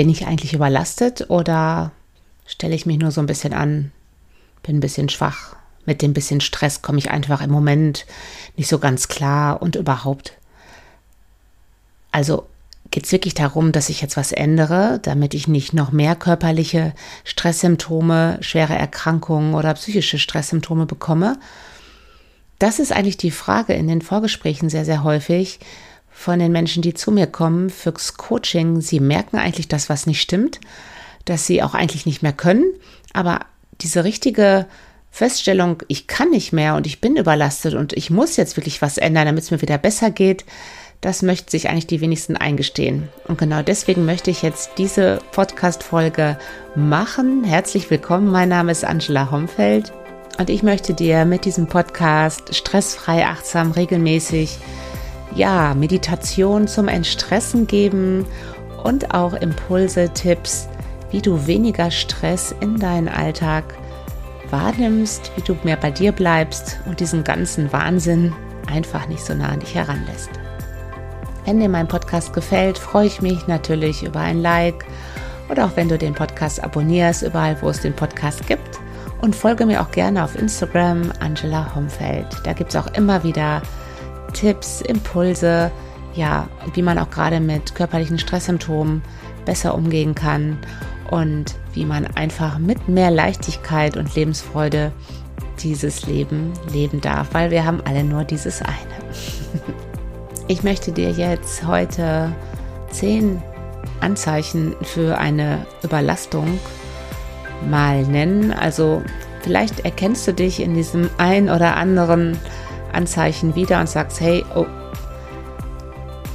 bin ich eigentlich überlastet oder stelle ich mich nur so ein bisschen an, bin ein bisschen schwach. Mit dem bisschen Stress komme ich einfach im Moment nicht so ganz klar und überhaupt. Also geht es wirklich darum, dass ich jetzt was ändere, damit ich nicht noch mehr körperliche Stresssymptome, schwere Erkrankungen oder psychische Stresssymptome bekomme? Das ist eigentlich die Frage in den Vorgesprächen sehr, sehr häufig von den Menschen, die zu mir kommen fürs Coaching. Sie merken eigentlich, dass was nicht stimmt, dass sie auch eigentlich nicht mehr können, aber diese richtige Feststellung, ich kann nicht mehr und ich bin überlastet und ich muss jetzt wirklich was ändern, damit es mir wieder besser geht, das möchten sich eigentlich die wenigsten eingestehen. Und genau deswegen möchte ich jetzt diese Podcast-Folge machen. Herzlich willkommen. Mein Name ist Angela Homfeld und ich möchte dir mit diesem Podcast stressfrei, achtsam, regelmäßig, ja, Meditation zum Entstressen geben und auch Impulse, Tipps, wie du weniger Stress in deinen Alltag wahrnimmst, wie du mehr bei dir bleibst und diesen ganzen Wahnsinn einfach nicht so nah an dich heranlässt. Wenn dir mein Podcast gefällt, freue ich mich natürlich über ein Like oder auch wenn du den Podcast abonnierst, überall wo es den Podcast gibt. Und folge mir auch gerne auf Instagram, Angela Homfeld. Da gibt es auch immer wieder Tipps, Impulse, ja, wie man auch gerade mit körperlichen Stresssymptomen besser umgehen kann und wie man einfach mit mehr Leichtigkeit und Lebensfreude dieses Leben leben darf, weil wir haben alle nur dieses eine. Ich möchte dir jetzt heute zehn Anzeichen für eine Überlastung mal nennen. Also vielleicht erkennst du dich in diesem ein oder anderen Anzeichen wieder und sagst, hey, oh,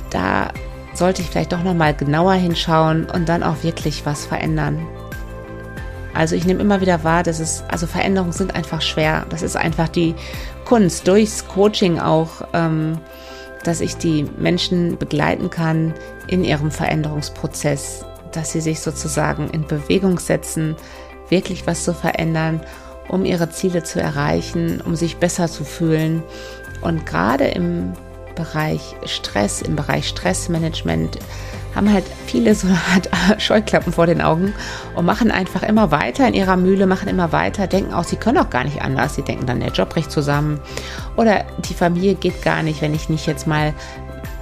da sollte ich vielleicht doch noch mal genauer hinschauen und dann auch wirklich was verändern. Also ich nehme immer wieder wahr, dass es, also Veränderungen sind einfach schwer. Das ist einfach die Kunst durchs Coaching auch. Ähm, dass ich die Menschen begleiten kann in ihrem Veränderungsprozess, dass sie sich sozusagen in Bewegung setzen, wirklich was zu verändern, um ihre Ziele zu erreichen, um sich besser zu fühlen. Und gerade im Bereich Stress, im Bereich Stressmanagement haben halt viele so eine Art Scheuklappen vor den Augen und machen einfach immer weiter in ihrer Mühle, machen immer weiter, denken auch, sie können auch gar nicht anders. Sie denken dann, der Job bricht zusammen oder die Familie geht gar nicht, wenn ich nicht jetzt mal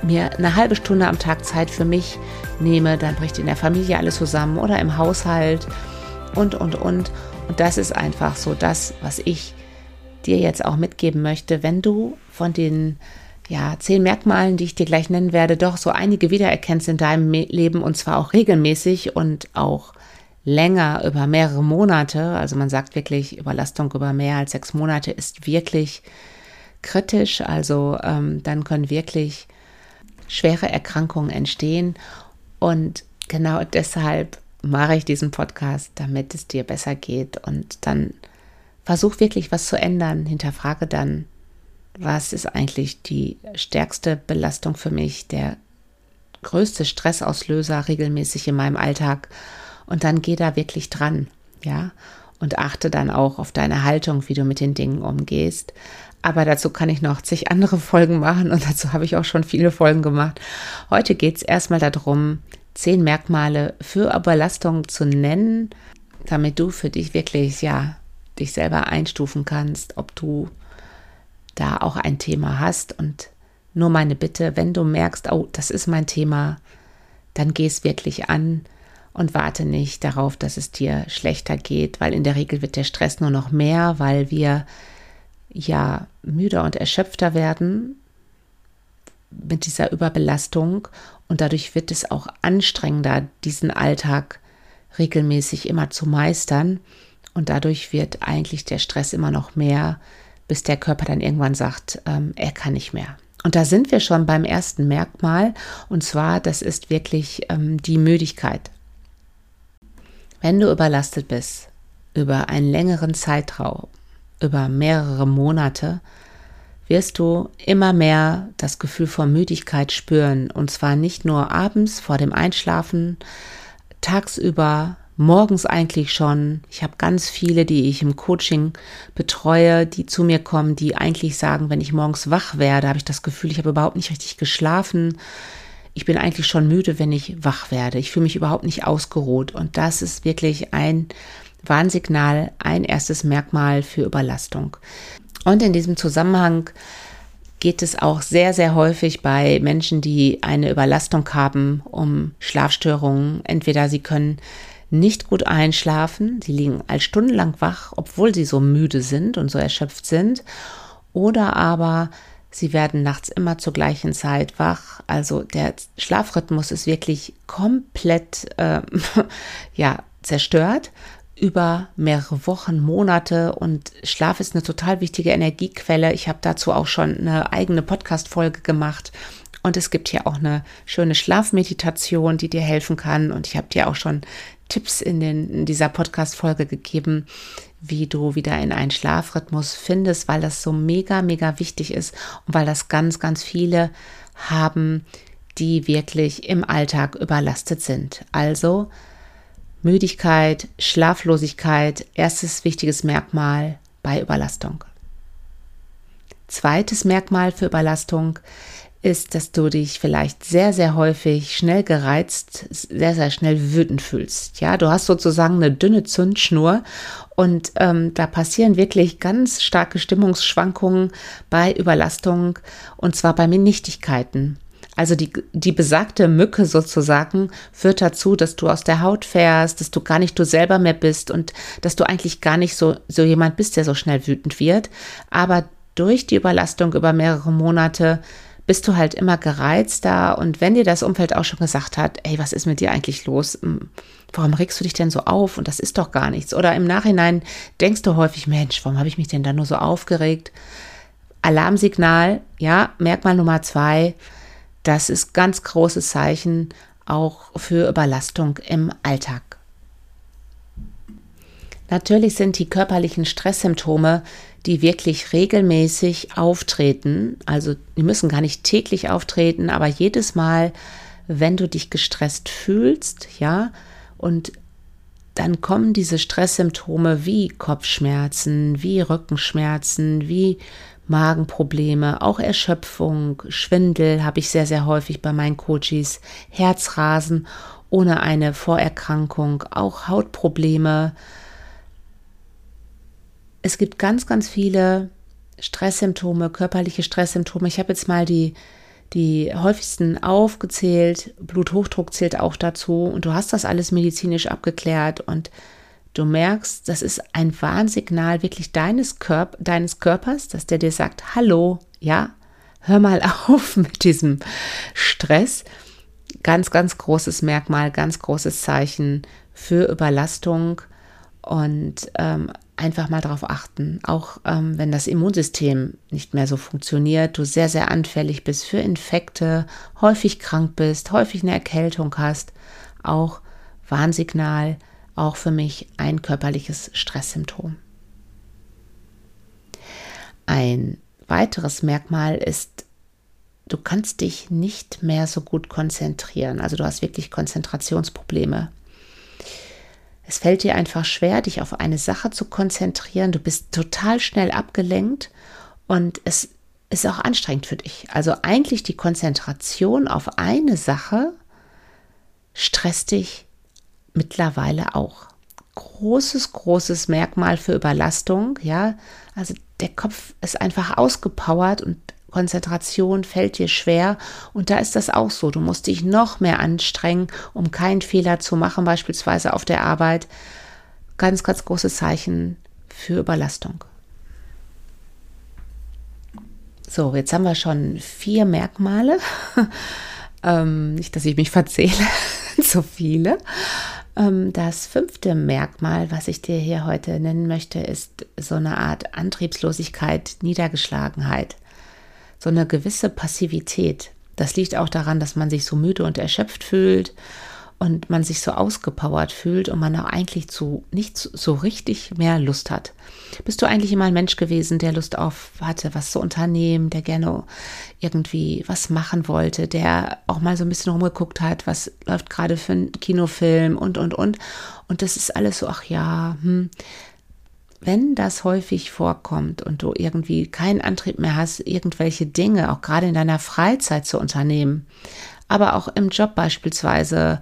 mir eine halbe Stunde am Tag Zeit für mich nehme, dann bricht in der Familie alles zusammen oder im Haushalt und, und, und. Und das ist einfach so das, was ich dir jetzt auch mitgeben möchte, wenn du von den ja, zehn Merkmalen, die ich dir gleich nennen werde, doch so einige wiedererkennst in deinem Leben und zwar auch regelmäßig und auch länger über mehrere Monate. Also man sagt wirklich, Überlastung über mehr als sechs Monate ist wirklich kritisch. Also ähm, dann können wirklich schwere Erkrankungen entstehen. Und genau deshalb mache ich diesen Podcast, damit es dir besser geht. Und dann versuch wirklich was zu ändern. Hinterfrage dann, was ist eigentlich die stärkste Belastung für mich, der größte Stressauslöser regelmäßig in meinem Alltag. Und dann geh da wirklich dran, ja. Und achte dann auch auf deine Haltung, wie du mit den Dingen umgehst. Aber dazu kann ich noch zig andere Folgen machen und dazu habe ich auch schon viele Folgen gemacht. Heute geht es erstmal darum, zehn Merkmale für Überlastung zu nennen, damit du für dich wirklich, ja, dich selber einstufen kannst, ob du da auch ein Thema hast. Und nur meine Bitte, wenn du merkst, oh, das ist mein Thema, dann geh es wirklich an und warte nicht darauf, dass es dir schlechter geht, weil in der Regel wird der Stress nur noch mehr, weil wir ja müder und erschöpfter werden mit dieser Überbelastung und dadurch wird es auch anstrengender, diesen Alltag regelmäßig immer zu meistern und dadurch wird eigentlich der Stress immer noch mehr bis der Körper dann irgendwann sagt, ähm, er kann nicht mehr. Und da sind wir schon beim ersten Merkmal, und zwar, das ist wirklich ähm, die Müdigkeit. Wenn du überlastet bist, über einen längeren Zeitraum, über mehrere Monate, wirst du immer mehr das Gefühl von Müdigkeit spüren. Und zwar nicht nur abends vor dem Einschlafen, tagsüber, morgens eigentlich schon. Ich habe ganz viele, die ich im Coaching betreue, die zu mir kommen, die eigentlich sagen, wenn ich morgens wach werde, habe ich das Gefühl, ich habe überhaupt nicht richtig geschlafen. ich bin eigentlich schon müde, wenn ich wach werde. Ich fühle mich überhaupt nicht ausgeruht. Und das ist wirklich ein Warnsignal, ein erstes Merkmal für Überlastung. Und in diesem Zusammenhang geht es auch sehr, sehr häufig bei Menschen, die eine Überlastung haben, um Schlafstörungen. Entweder sie können nicht gut einschlafen, sie liegen als stundenlang wach, obwohl sie so müde sind und so erschöpft sind, oder aber sie werden nachts immer zur gleichen Zeit wach. Also der Schlafrhythmus ist wirklich komplett äh, ja zerstört über mehrere Wochen, Monate und Schlaf ist eine total wichtige Energiequelle. Ich habe dazu auch schon eine eigene Podcast-Folge gemacht. Und es gibt hier auch eine schöne Schlafmeditation, die dir helfen kann. Und ich habe dir auch schon Tipps in, den, in dieser Podcast-Folge gegeben, wie du wieder in einen Schlafrhythmus findest, weil das so mega, mega wichtig ist und weil das ganz, ganz viele haben, die wirklich im Alltag überlastet sind. Also Müdigkeit, Schlaflosigkeit, erstes wichtiges Merkmal bei Überlastung. Zweites Merkmal für Überlastung ist, dass du dich vielleicht sehr, sehr häufig schnell gereizt, sehr, sehr schnell wütend fühlst. Ja, du hast sozusagen eine dünne Zündschnur und ähm, da passieren wirklich ganz starke Stimmungsschwankungen bei Überlastung und zwar bei Nichtigkeiten. Also die, die besagte Mücke sozusagen führt dazu, dass du aus der Haut fährst, dass du gar nicht du selber mehr bist und dass du eigentlich gar nicht so, so jemand bist, der so schnell wütend wird. Aber durch die Überlastung über mehrere Monate bist du halt immer gereizter und wenn dir das Umfeld auch schon gesagt hat, ey, was ist mit dir eigentlich los? Hm, warum regst du dich denn so auf? Und das ist doch gar nichts. Oder im Nachhinein denkst du häufig, Mensch, warum habe ich mich denn da nur so aufgeregt? Alarmsignal, ja, Merkmal Nummer zwei, das ist ganz großes Zeichen auch für Überlastung im Alltag. Natürlich sind die körperlichen Stresssymptome, die wirklich regelmäßig auftreten, also die müssen gar nicht täglich auftreten, aber jedes Mal, wenn du dich gestresst fühlst, ja, und dann kommen diese Stresssymptome wie Kopfschmerzen, wie Rückenschmerzen, wie Magenprobleme, auch Erschöpfung, Schwindel habe ich sehr, sehr häufig bei meinen Coaches, Herzrasen ohne eine Vorerkrankung, auch Hautprobleme. Es gibt ganz, ganz viele Stresssymptome, körperliche Stresssymptome. Ich habe jetzt mal die, die häufigsten aufgezählt. Bluthochdruck zählt auch dazu. Und du hast das alles medizinisch abgeklärt und Du merkst, das ist ein Warnsignal wirklich deines, Körp deines Körpers, dass der dir sagt, hallo, ja, hör mal auf mit diesem Stress. Ganz, ganz großes Merkmal, ganz großes Zeichen für Überlastung und ähm, einfach mal darauf achten, auch ähm, wenn das Immunsystem nicht mehr so funktioniert, du sehr, sehr anfällig bist für Infekte, häufig krank bist, häufig eine Erkältung hast, auch Warnsignal, auch für mich ein körperliches Stresssymptom. Ein weiteres Merkmal ist, du kannst dich nicht mehr so gut konzentrieren. Also du hast wirklich Konzentrationsprobleme. Es fällt dir einfach schwer, dich auf eine Sache zu konzentrieren. Du bist total schnell abgelenkt und es ist auch anstrengend für dich. Also eigentlich die Konzentration auf eine Sache stresst dich mittlerweile auch. Großes, großes Merkmal für Überlastung, ja. Also der Kopf ist einfach ausgepowert und Konzentration fällt dir schwer. Und da ist das auch so. Du musst dich noch mehr anstrengen, um keinen Fehler zu machen, beispielsweise auf der Arbeit. Ganz, ganz großes Zeichen für Überlastung. So, jetzt haben wir schon vier Merkmale. ähm, nicht, dass ich mich verzähle, zu viele. Ähm, das fünfte Merkmal, was ich dir hier heute nennen möchte, ist so eine Art Antriebslosigkeit, Niedergeschlagenheit, so eine gewisse Passivität. Das liegt auch daran, dass man sich so müde und erschöpft fühlt und man sich so ausgepowert fühlt und man auch eigentlich zu nicht so richtig mehr Lust hat. Bist du eigentlich immer ein Mensch gewesen, der Lust auf hatte, was zu unternehmen, der gerne irgendwie was machen wollte, der auch mal so ein bisschen rumgeguckt hat, was läuft gerade für ein Kinofilm und und und und das ist alles so, ach ja, hm. Wenn das häufig vorkommt und du irgendwie keinen Antrieb mehr hast, irgendwelche Dinge, auch gerade in deiner Freizeit zu unternehmen, aber auch im Job beispielsweise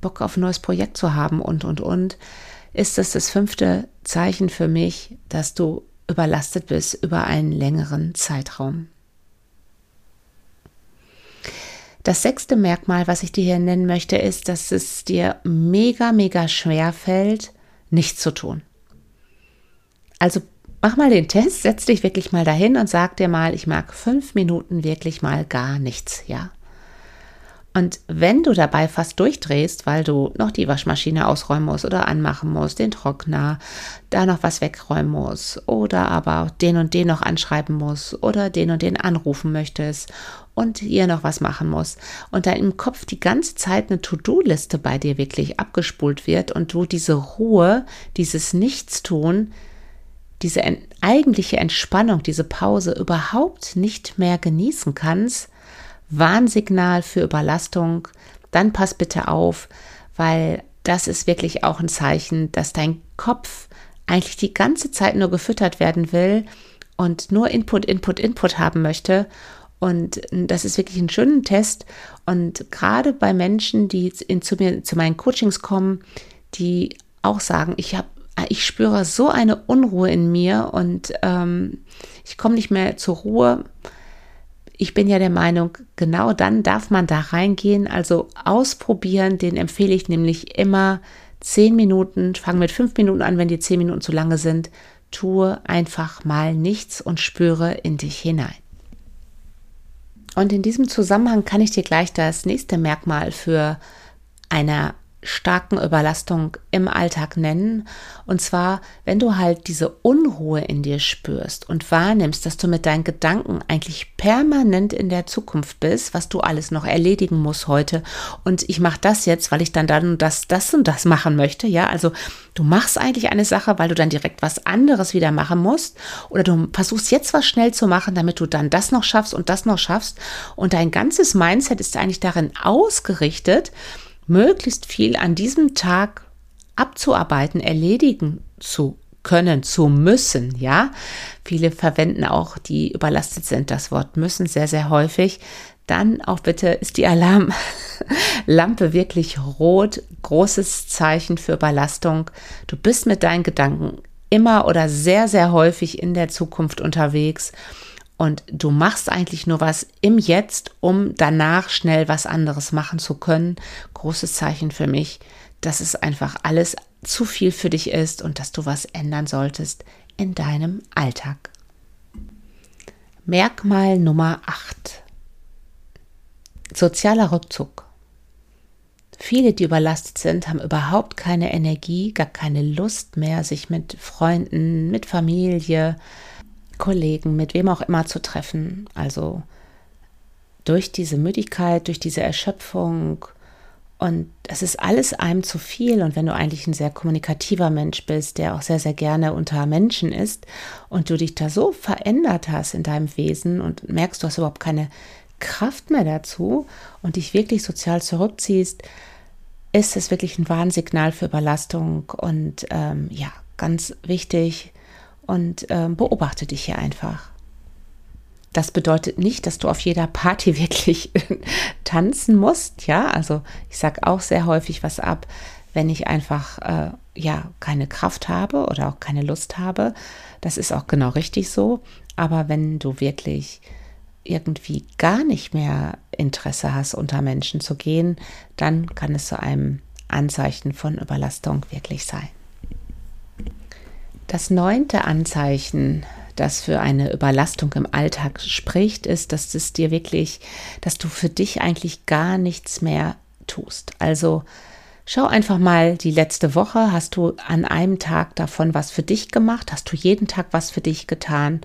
Bock auf ein neues Projekt zu haben und, und, und, ist das das fünfte Zeichen für mich, dass du überlastet bist über einen längeren Zeitraum. Das sechste Merkmal, was ich dir hier nennen möchte, ist, dass es dir mega, mega schwer fällt, nichts zu tun. Also mach mal den Test, setz dich wirklich mal dahin und sag dir mal, ich mag fünf Minuten wirklich mal gar nichts, ja. Und wenn du dabei fast durchdrehst, weil du noch die Waschmaschine ausräumen musst oder anmachen musst, den Trockner, da noch was wegräumen musst oder aber den und den noch anschreiben musst oder den und den anrufen möchtest und hier noch was machen musst und da im Kopf die ganze Zeit eine To-Do-Liste bei dir wirklich abgespult wird und du diese Ruhe, dieses Nichtstun, diese eigentliche Entspannung, diese Pause überhaupt nicht mehr genießen kannst, Warnsignal für Überlastung, dann pass bitte auf, weil das ist wirklich auch ein Zeichen, dass dein Kopf eigentlich die ganze Zeit nur gefüttert werden will und nur Input, Input, Input haben möchte. Und das ist wirklich ein schöner Test. Und gerade bei Menschen, die in, zu mir, zu meinen Coachings kommen, die auch sagen, ich habe ich spüre so eine Unruhe in mir und ähm, ich komme nicht mehr zur Ruhe. Ich bin ja der Meinung, genau dann darf man da reingehen, also ausprobieren, den empfehle ich nämlich immer zehn Minuten, fang mit fünf Minuten an, wenn die zehn Minuten zu lange sind, tue einfach mal nichts und spüre in dich hinein. Und in diesem Zusammenhang kann ich dir gleich das nächste Merkmal für eine starken Überlastung im Alltag nennen. Und zwar, wenn du halt diese Unruhe in dir spürst und wahrnimmst, dass du mit deinen Gedanken eigentlich permanent in der Zukunft bist, was du alles noch erledigen musst heute. Und ich mache das jetzt, weil ich dann dann das, das und das machen möchte. Ja, also du machst eigentlich eine Sache, weil du dann direkt was anderes wieder machen musst. Oder du versuchst jetzt was schnell zu machen, damit du dann das noch schaffst und das noch schaffst. Und dein ganzes Mindset ist eigentlich darin ausgerichtet, möglichst viel an diesem Tag abzuarbeiten, erledigen zu können, zu müssen, ja. Viele verwenden auch, die überlastet sind, das Wort müssen sehr, sehr häufig. Dann auch bitte ist die Alarmlampe wirklich rot, großes Zeichen für Überlastung. Du bist mit deinen Gedanken immer oder sehr, sehr häufig in der Zukunft unterwegs und du machst eigentlich nur was im Jetzt, um danach schnell was anderes machen zu können. Großes Zeichen für mich, dass es einfach alles zu viel für dich ist und dass du was ändern solltest in deinem Alltag. Merkmal Nummer 8. Sozialer Rückzug. Viele, die überlastet sind, haben überhaupt keine Energie, gar keine Lust mehr, sich mit Freunden, mit Familie, Kollegen, mit wem auch immer zu treffen. Also durch diese Müdigkeit, durch diese Erschöpfung. Und es ist alles einem zu viel. Und wenn du eigentlich ein sehr kommunikativer Mensch bist, der auch sehr, sehr gerne unter Menschen ist und du dich da so verändert hast in deinem Wesen und merkst, du hast überhaupt keine Kraft mehr dazu und dich wirklich sozial zurückziehst, ist es wirklich ein Warnsignal für Überlastung. Und ähm, ja, ganz wichtig, und äh, beobachte dich hier einfach. Das bedeutet nicht, dass du auf jeder Party wirklich tanzen musst, ja. Also ich sage auch sehr häufig was ab, wenn ich einfach äh, ja keine Kraft habe oder auch keine Lust habe. Das ist auch genau richtig so. Aber wenn du wirklich irgendwie gar nicht mehr Interesse hast, unter Menschen zu gehen, dann kann es zu einem Anzeichen von Überlastung wirklich sein. Das neunte Anzeichen, das für eine Überlastung im Alltag spricht, ist, dass es dir wirklich, dass du für dich eigentlich gar nichts mehr tust. Also schau einfach mal die letzte Woche, hast du an einem Tag davon was für dich gemacht? Hast du jeden Tag was für dich getan?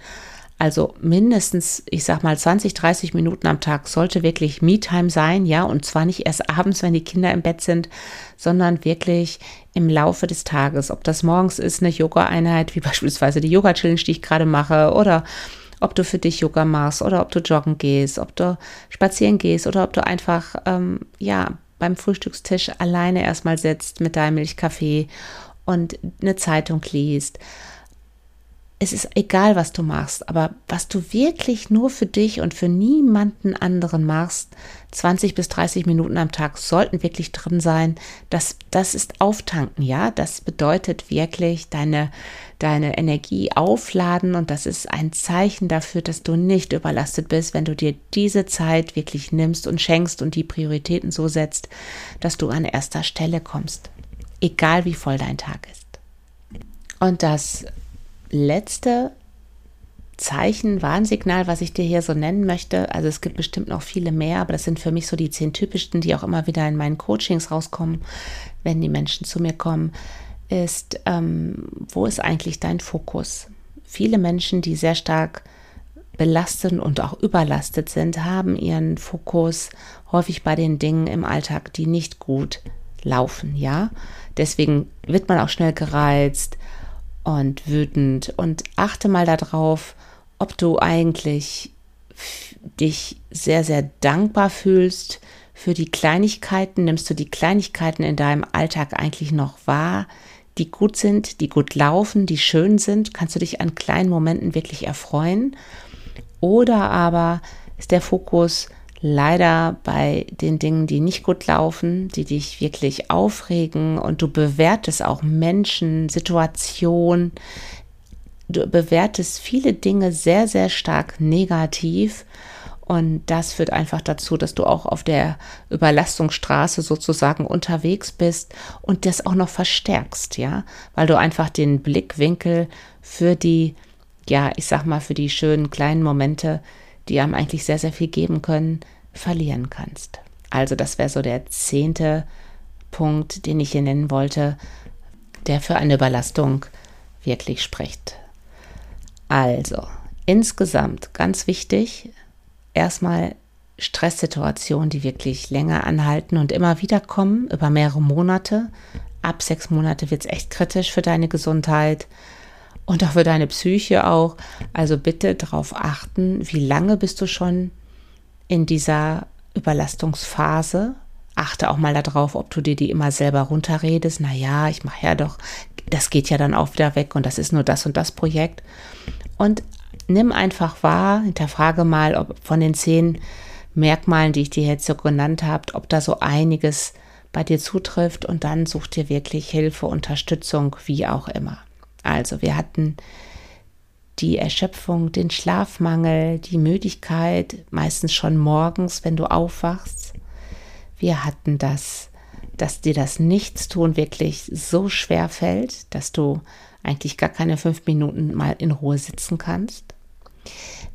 Also mindestens, ich sag mal, 20, 30 Minuten am Tag sollte wirklich Me-Time sein, ja, und zwar nicht erst abends, wenn die Kinder im Bett sind, sondern wirklich im Laufe des Tages. Ob das morgens ist, eine Yoga-Einheit, wie beispielsweise die Yoga-Challenge, die ich gerade mache, oder ob du für dich Yoga machst, oder ob du joggen gehst, ob du spazieren gehst, oder ob du einfach, ähm, ja, beim Frühstückstisch alleine erstmal sitzt mit deinem Milchkaffee und eine Zeitung liest es ist egal, was du machst, aber was du wirklich nur für dich und für niemanden anderen machst, 20 bis 30 Minuten am Tag sollten wirklich drin sein. Das, das ist Auftanken, ja. Das bedeutet wirklich deine, deine Energie aufladen und das ist ein Zeichen dafür, dass du nicht überlastet bist, wenn du dir diese Zeit wirklich nimmst und schenkst und die Prioritäten so setzt, dass du an erster Stelle kommst. Egal wie voll dein Tag ist. Und das letzte Zeichen, Warnsignal, was ich dir hier so nennen möchte. Also es gibt bestimmt noch viele mehr, aber das sind für mich so die zehn typischsten, die auch immer wieder in meinen Coachings rauskommen, wenn die Menschen zu mir kommen, ist, ähm, wo ist eigentlich dein Fokus? Viele Menschen, die sehr stark belastet und auch überlastet sind, haben ihren Fokus häufig bei den Dingen im Alltag, die nicht gut laufen, ja. Deswegen wird man auch schnell gereizt, und wütend und achte mal darauf, ob du eigentlich dich sehr, sehr dankbar fühlst für die Kleinigkeiten. Nimmst du die Kleinigkeiten in deinem Alltag eigentlich noch wahr, die gut sind, die gut laufen, die schön sind? Kannst du dich an kleinen Momenten wirklich erfreuen? Oder aber ist der Fokus leider bei den Dingen, die nicht gut laufen, die dich wirklich aufregen. Und du bewertest auch Menschen, Situationen, du bewertest viele Dinge sehr, sehr stark negativ. Und das führt einfach dazu, dass du auch auf der Überlastungsstraße sozusagen unterwegs bist und das auch noch verstärkst, ja, weil du einfach den Blickwinkel für die, ja, ich sag mal, für die schönen kleinen Momente die einem eigentlich sehr, sehr viel geben können, verlieren kannst. Also das wäre so der zehnte Punkt, den ich hier nennen wollte, der für eine Überlastung wirklich spricht. Also, insgesamt ganz wichtig, erstmal Stresssituationen, die wirklich länger anhalten und immer wieder kommen, über mehrere Monate. Ab sechs Monate wird es echt kritisch für deine Gesundheit und auch für deine Psyche auch. Also bitte darauf achten, wie lange bist du schon in dieser Überlastungsphase. Achte auch mal darauf, ob du dir die immer selber runterredest. Naja, ich mache ja doch, das geht ja dann auch wieder weg und das ist nur das und das Projekt. Und nimm einfach wahr, hinterfrage mal, ob von den zehn Merkmalen, die ich dir jetzt so genannt habe, ob da so einiges bei dir zutrifft und dann such dir wirklich Hilfe, Unterstützung, wie auch immer. Also wir hatten die Erschöpfung, den Schlafmangel, die Müdigkeit, meistens schon morgens, wenn du aufwachst. Wir hatten das, dass dir das Nichtstun wirklich so schwer fällt, dass du eigentlich gar keine fünf Minuten mal in Ruhe sitzen kannst.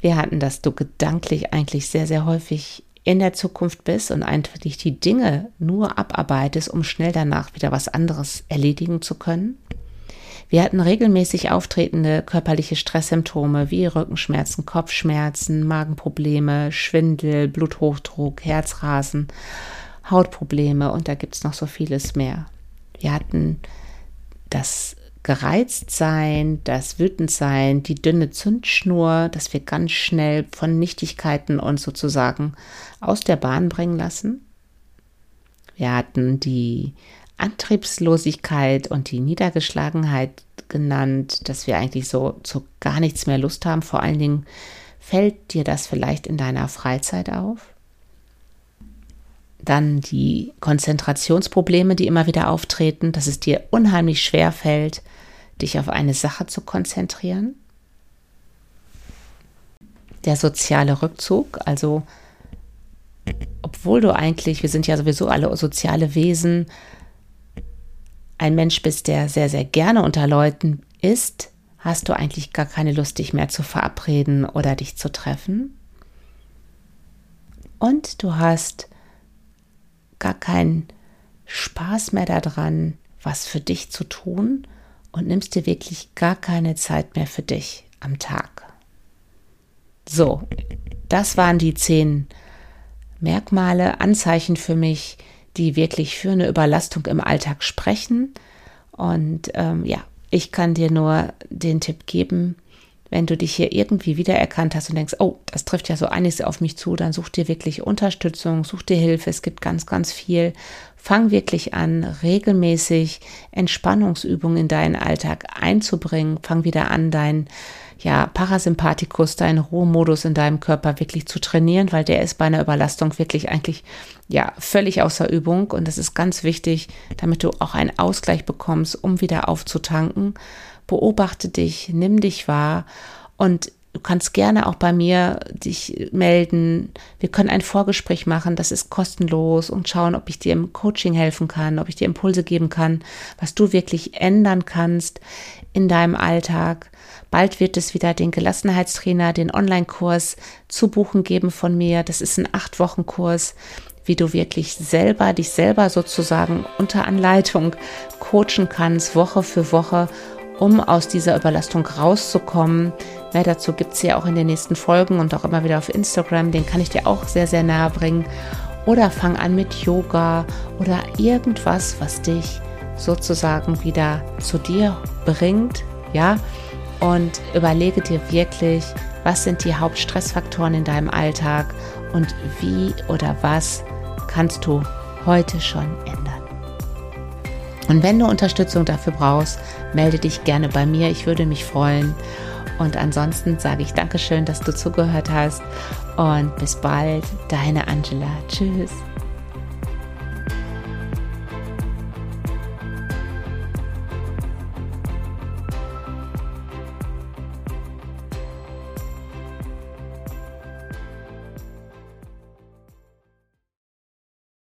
Wir hatten, dass du gedanklich eigentlich sehr, sehr häufig in der Zukunft bist und eigentlich die Dinge nur abarbeitest, um schnell danach wieder was anderes erledigen zu können. Wir hatten regelmäßig auftretende körperliche Stresssymptome wie Rückenschmerzen, Kopfschmerzen, Magenprobleme, Schwindel, Bluthochdruck, Herzrasen, Hautprobleme und da gibt es noch so vieles mehr. Wir hatten das Gereiztsein, das Wütendsein, die dünne Zündschnur, dass wir ganz schnell von Nichtigkeiten uns sozusagen aus der Bahn bringen lassen. Wir hatten die Antriebslosigkeit und die Niedergeschlagenheit genannt, dass wir eigentlich so zu gar nichts mehr Lust haben. Vor allen Dingen fällt dir das vielleicht in deiner Freizeit auf. Dann die Konzentrationsprobleme, die immer wieder auftreten, dass es dir unheimlich schwer fällt, dich auf eine Sache zu konzentrieren. Der soziale Rückzug, also obwohl du eigentlich, wir sind ja sowieso alle soziale Wesen, ein Mensch bist, der sehr, sehr gerne unter Leuten ist, hast du eigentlich gar keine Lust, dich mehr zu verabreden oder dich zu treffen. Und du hast gar keinen Spaß mehr daran, was für dich zu tun und nimmst dir wirklich gar keine Zeit mehr für dich am Tag. So, das waren die zehn Merkmale, Anzeichen für mich, die wirklich für eine Überlastung im Alltag sprechen. Und ähm, ja, ich kann dir nur den Tipp geben, wenn du dich hier irgendwie wiedererkannt hast und denkst, oh, das trifft ja so einiges auf mich zu, dann such dir wirklich Unterstützung, such dir Hilfe. Es gibt ganz, ganz viel Fang wirklich an, regelmäßig Entspannungsübungen in deinen Alltag einzubringen. Fang wieder an, dein ja, Parasympathikus, deinen Ruhemodus in deinem Körper wirklich zu trainieren, weil der ist bei einer Überlastung wirklich eigentlich ja völlig außer Übung und das ist ganz wichtig, damit du auch einen Ausgleich bekommst, um wieder aufzutanken. Beobachte dich, nimm dich wahr und Du kannst gerne auch bei mir dich melden. Wir können ein Vorgespräch machen, das ist kostenlos und schauen, ob ich dir im Coaching helfen kann, ob ich dir Impulse geben kann, was du wirklich ändern kannst in deinem Alltag. Bald wird es wieder den Gelassenheitstrainer, den Online-Kurs zu buchen geben von mir. Das ist ein acht Wochen Kurs, wie du wirklich selber, dich selber sozusagen unter Anleitung coachen kannst, Woche für Woche um aus dieser Überlastung rauszukommen. Mehr dazu gibt es ja auch in den nächsten Folgen und auch immer wieder auf Instagram. Den kann ich dir auch sehr, sehr nahe bringen. Oder fang an mit Yoga oder irgendwas, was dich sozusagen wieder zu dir bringt. Ja, und überlege dir wirklich, was sind die Hauptstressfaktoren in deinem Alltag und wie oder was kannst du heute schon ändern. Und wenn du Unterstützung dafür brauchst, melde dich gerne bei mir. Ich würde mich freuen. Und ansonsten sage ich Dankeschön, dass du zugehört hast. Und bis bald, deine Angela. Tschüss.